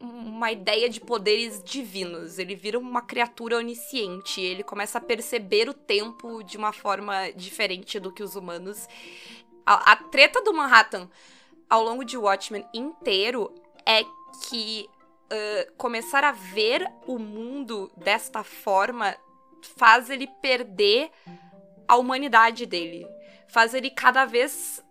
uma ideia de poderes divinos. Ele vira uma criatura onisciente. Ele começa a perceber o tempo de uma forma diferente do que os humanos. A, a treta do Manhattan ao longo de Watchmen inteiro é que uh, começar a ver o mundo desta forma faz ele perder a humanidade dele. Faz ele cada vez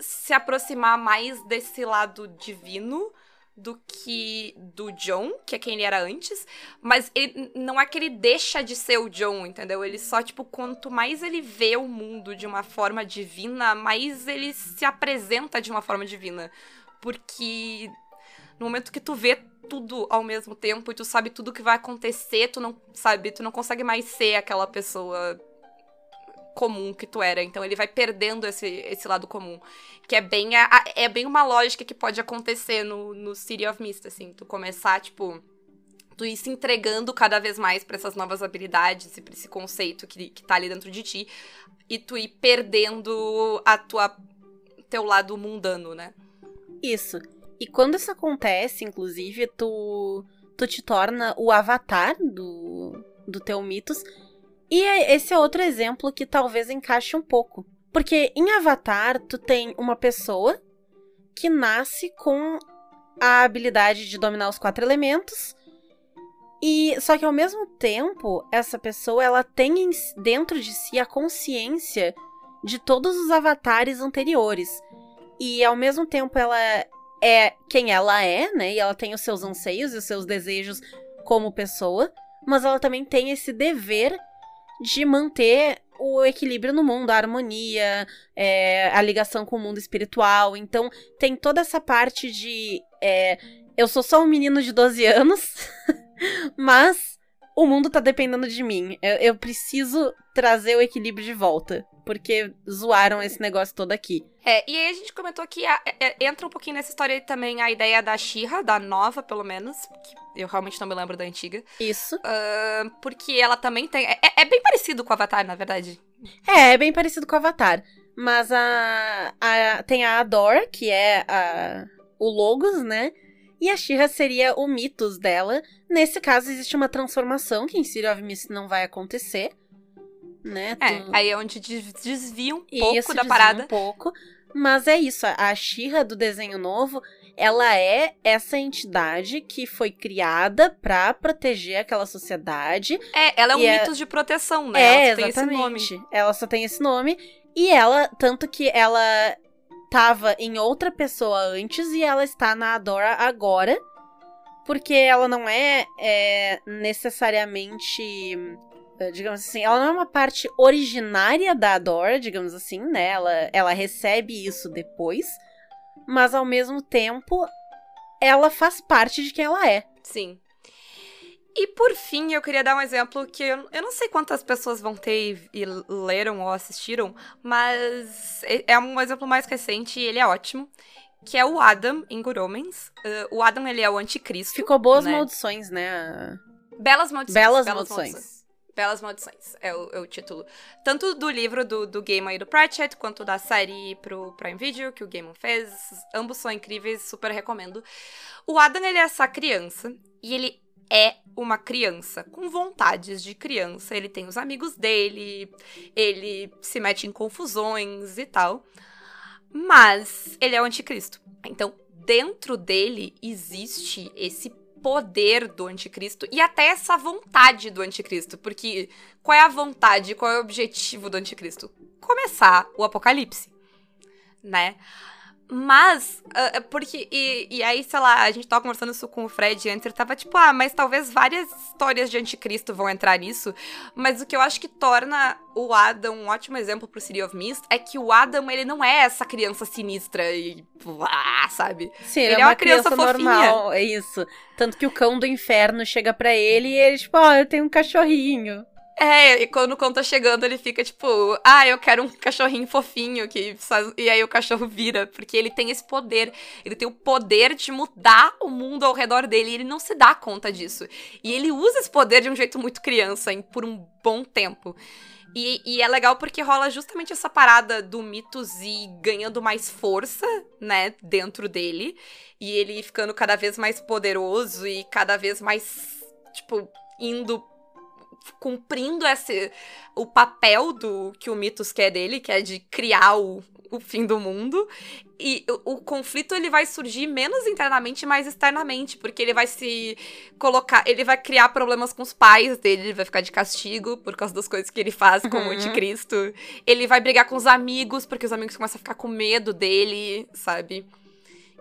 se aproximar mais desse lado divino do que do John, que é quem ele era antes, mas ele não é que ele deixa de ser o John, entendeu? Ele só tipo quanto mais ele vê o mundo de uma forma divina, mais ele se apresenta de uma forma divina, porque no momento que tu vê tudo ao mesmo tempo e tu sabe tudo que vai acontecer, tu não sabe, tu não consegue mais ser aquela pessoa comum que tu era. Então ele vai perdendo esse, esse lado comum. Que é bem, a, é bem uma lógica que pode acontecer no, no City of Mist, assim. Tu começar, tipo. Tu ir se entregando cada vez mais para essas novas habilidades e pra esse conceito que, que tá ali dentro de ti. E tu ir perdendo a tua. teu lado mundano, né? Isso. E quando isso acontece, inclusive, tu. tu te torna o avatar do, do teu mitos E é- esse é outro exemplo que talvez encaixe um pouco. Porque em Avatar, tu tem uma pessoa que nasce com a habilidade de dominar os quatro elementos. E só que ao mesmo tempo, essa pessoa ela tem dentro de si a consciência de todos os avatares anteriores. E ao mesmo tempo ela é quem ela é, né? E ela tem os seus anseios e os seus desejos como pessoa, mas ela também tem esse dever de manter o equilíbrio no mundo, a harmonia, é, a ligação com o mundo espiritual. Então, tem toda essa parte de. é, eu sou só um menino de 12 anos, [laughs] mas o mundo tá dependendo de mim. Eu, eu preciso trazer o equilíbrio de volta. Porque zoaram esse negócio todo aqui. É, e aí a gente comentou que a- é- é- entra um pouquinho nessa história aí também a ideia da Shira, da nova, pelo menos. Que eu realmente não me lembro da antiga. Isso. Ah, porque ela também tem. É, é bem parecido com o Avatar, na verdade. É, é bem parecido com o Avatar. Mas a, a- tem a Ador, que é a, o Logos, né? E a Shira seria o Mitos dela. Nesse caso, existe uma transformação que em City of Mist não vai acontecer. Né? É, Tu- aí é onde des- desvia um pouco Isso da desvia parada. Um pouco. Mas é isso, a- a Shira do desenho novo, ela é essa entidade que foi criada pra proteger aquela sociedade. É, ela é um é- mitos de proteção, né? É, ela tem esse nome. exatamente. Ela só tem esse nome. E ela, tanto que ela tava em outra pessoa antes e ela está na Adora agora. Porque ela não é, é, necessariamente. Eh, Digamos assim, ela não é uma parte originária da Adora, digamos assim, né? Ela, ela recebe isso depois. Mas ao mesmo tempo, ela faz parte de quem ela é. Sim. E por fim, eu queria dar um exemplo que eu, eu não sei quantas pessoas vão ter e, e leram ou assistiram, mas é é um exemplo mais recente e ele é ótimo, que é o Adam em Good Omens. Uh, o Adam, ele é o anticristo. Ficou boas né? maldições, né? Belas Maldições. Belas Maldições. Belas Maldições é o, é o título. Tanto do livro do, do Gaiman e do Pratchett, quanto da série pro Prime Video, que o Gaiman fez. Ambos são incríveis, super recomendo. O Adam, ele é essa criança, e ele é uma criança com vontades de criança. Ele tem os amigos dele, ele se mete em confusões e tal. Mas ele é o anticristo. Então, dentro dele existe esse poder do anticristo e até essa vontade do anticristo. Porque qual é a vontade, qual é o objetivo do anticristo? Começar o apocalipse, né? Mas, ah, porque, e, e aí, sei lá, a gente tava conversando isso com o Fred antes, ele tava tipo, ah, mas talvez várias histórias de anticristo vão entrar nisso, mas o que eu acho que torna o Adam um ótimo exemplo pro City of Mist é que o Adam, ele não é essa criança sinistra e, ah, sabe? Sim, Ele é é uma uma criança, criança normal, é isso. Tanto que o cão do inferno chega pra ele e ele, tipo, ó, eu tenho um cachorrinho. É, e quando o cão tá chegando, ele fica tipo, ah, eu quero um cachorrinho fofinho, que e aí o cachorro vira, porque ele tem esse poder, ele tem o poder de mudar o mundo ao redor dele, e ele não se dá conta disso. E ele usa esse poder de um jeito muito criança, em- por um bom tempo. E, e é legal porque rola justamente essa parada do Mitos ir ganhando mais força, né, dentro dele, e ele ficando cada vez mais poderoso e cada vez mais, tipo, indo cumprindo esse o papel do que o Mitos quer dele, que é de criar o, o fim do mundo. E o, o conflito ele vai surgir menos internamente, mais externamente, porque ele vai se colocar, ele vai criar problemas com os pais dele, ele vai ficar de castigo por causa das coisas que ele faz com o Uhum. anticristo. Ele vai brigar com os amigos, porque os amigos começam a ficar com medo dele, sabe?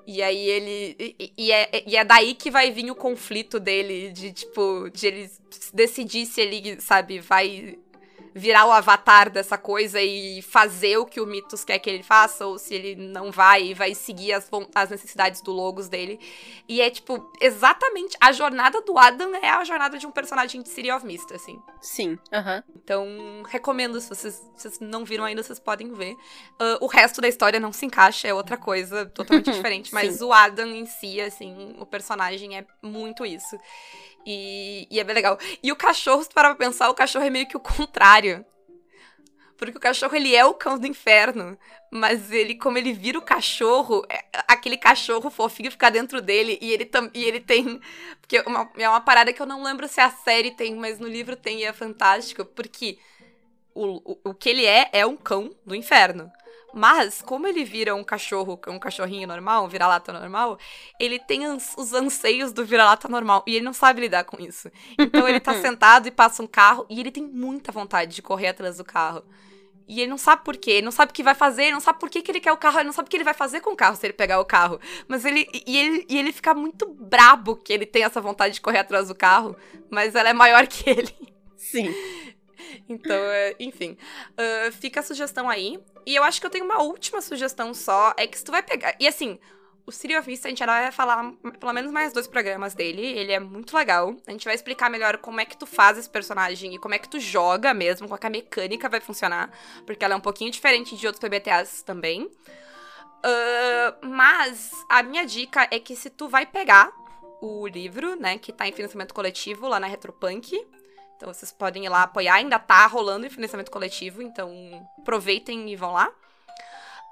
E aí ele. E, e é, e é daí que vai vir o conflito dele, de tipo, de ele decidir se ele, sabe, vai virar o avatar dessa coisa e fazer o que o Mitos quer que ele faça, ou se ele não vai e vai seguir as, as necessidades do Logos dele. E é, tipo, exatamente. A jornada do Adam é a jornada de um personagem de City of Mist, assim. Sim, aham. Então, recomendo, se vocês, se vocês não viram ainda, vocês podem ver. Ah, o resto da história não se encaixa, é outra coisa totalmente [laughs] diferente. Mas Sim. o Adam em si, assim, o personagem é muito isso. E, e é bem legal. E o cachorro, se tu parar pra pensar, o cachorro é meio que o contrário. Porque o cachorro, ele é o cão do inferno. Mas ele, como ele vira o cachorro, é, aquele cachorro fofinho fica dentro dele. E ele, tam, e ele tem. Porque uma, é uma parada que eu não lembro se a série tem, mas no livro tem e é fantástico. Porque o, o, o que ele é, é um cão do inferno. Mas, como ele vira um cachorro, um cachorrinho normal, um vira-lata normal, ele tem os anseios do vira-lata normal. E ele não sabe lidar com isso. Então ele tá [laughs] sentado e passa um carro e ele tem muita vontade de correr atrás do carro. E ele não sabe por quê, ele não sabe o que vai fazer, ele não sabe por que, que ele quer o carro, ele não sabe o que ele vai fazer com o carro se ele pegar o carro. Mas ele e, ele. e ele fica muito brabo que ele tem essa vontade de correr atrás do carro, mas ela é maior que ele. Sim. [laughs] Então, é, enfim. Uh, fica a sugestão aí. E eu acho que eu tenho uma última sugestão só. É que se tu vai pegar. E assim, o City of Mist, a gente vai falar pelo menos mais dois programas dele. Ele é muito legal. A gente vai explicar melhor como é que tu faz esse personagem e como é que tu joga mesmo, como é que a mecânica vai funcionar. Porque ela é um pouquinho diferente de outros PBTAs também. Uh, mas a minha dica é que se tu vai pegar o livro, né, que tá em financiamento coletivo lá na Retropunk, então vocês podem ir lá apoiar, ainda tá rolando o financiamento coletivo, então aproveitem e vão lá.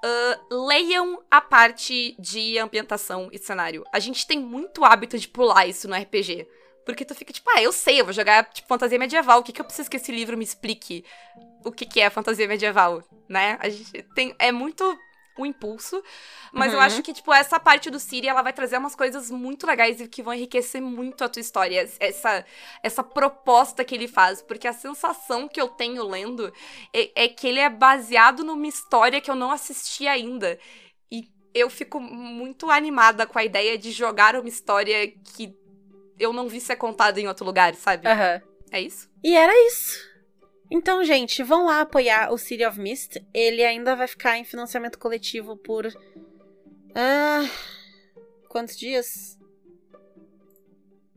Uh, leiam a parte de ambientação e cenário. A gente tem muito hábito de pular isso no RPG. Porque tu fica tipo, ah, eu sei, eu vou jogar tipo, fantasia medieval. O que, que eu preciso que esse livro me explique o que, que é fantasia medieval, né? A gente tem. É muito o impulso. Mas uhum. eu acho que, tipo, essa parte do Siri, ela vai trazer umas coisas muito legais e que vão enriquecer muito a tua história. Essa, essa proposta que ele faz. Porque a sensação que eu tenho lendo é, é que ele é baseado numa história que eu não assisti ainda. E eu fico muito animada com a ideia de jogar uma história que eu não vi ser contada em outro lugar, sabe? Uhum. É isso? E era isso. Então, gente, vão lá apoiar o City of Mist. Ele ainda vai ficar em financiamento coletivo por. Ah, quantos dias?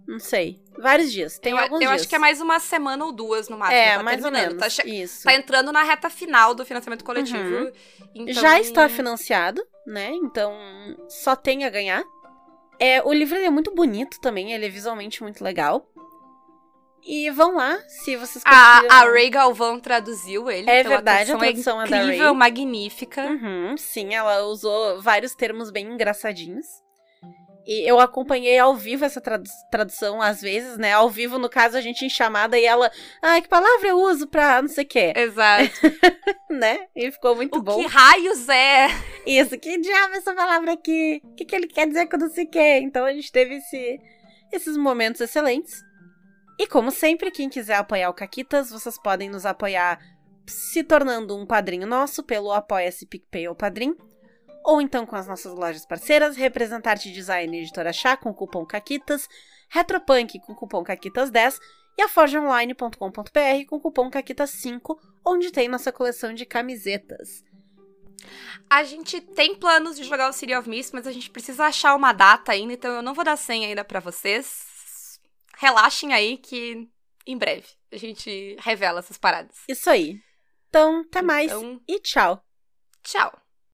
Não sei. Vários dias. Tem eu, alguns eu dias. acho que é mais uma semana ou duas no máximo. É, tá mais ou menos. Tá, isso. tá entrando na reta final do financiamento coletivo. Uhum. Então... Já está financiado, né? Então só tem a ganhar. É, o livro é muito bonito também, ele é visualmente muito legal. E vão lá, se vocês. A, a Ray Galvão traduziu ele. É então verdade, a tradução, a tradução é, incrível, da Ray. magnífica. Uhum, sim, ela usou vários termos bem engraçadinhos. E eu acompanhei ao vivo essa tradu tradução, às vezes, né? Ao vivo, no caso, a gente em chamada e ela. Ah, que palavra eu uso pra não sei o quê? Exato. [laughs] né? E ficou muito o bom. Que raios é? Isso, que diabo é essa palavra aqui? O que, que ele quer dizer com não sei o quê? Então a gente teve esse, esses momentos excelentes. E como sempre, quem quiser apoiar o Caquitas, vocês podem nos apoiar se tornando um padrinho nosso pelo Apoia-se PicPay ou Padrim, ou então com as nossas lojas parceiras, Representarte Design e Editora Chá com o cupom CAQUITAS, Retropunk com o cupom CAQUITAS10 e a forgeonline.com.br com o cupom CAQUITAS5, onde tem nossa coleção de camisetas. A gente tem planos de jogar o City of Mist, mas a gente precisa achar uma data ainda, então eu não vou dar senha ainda para vocês relaxem aí que em breve a gente revela essas paradas. Isso aí. Então, até mais então, e tchau. Tchau.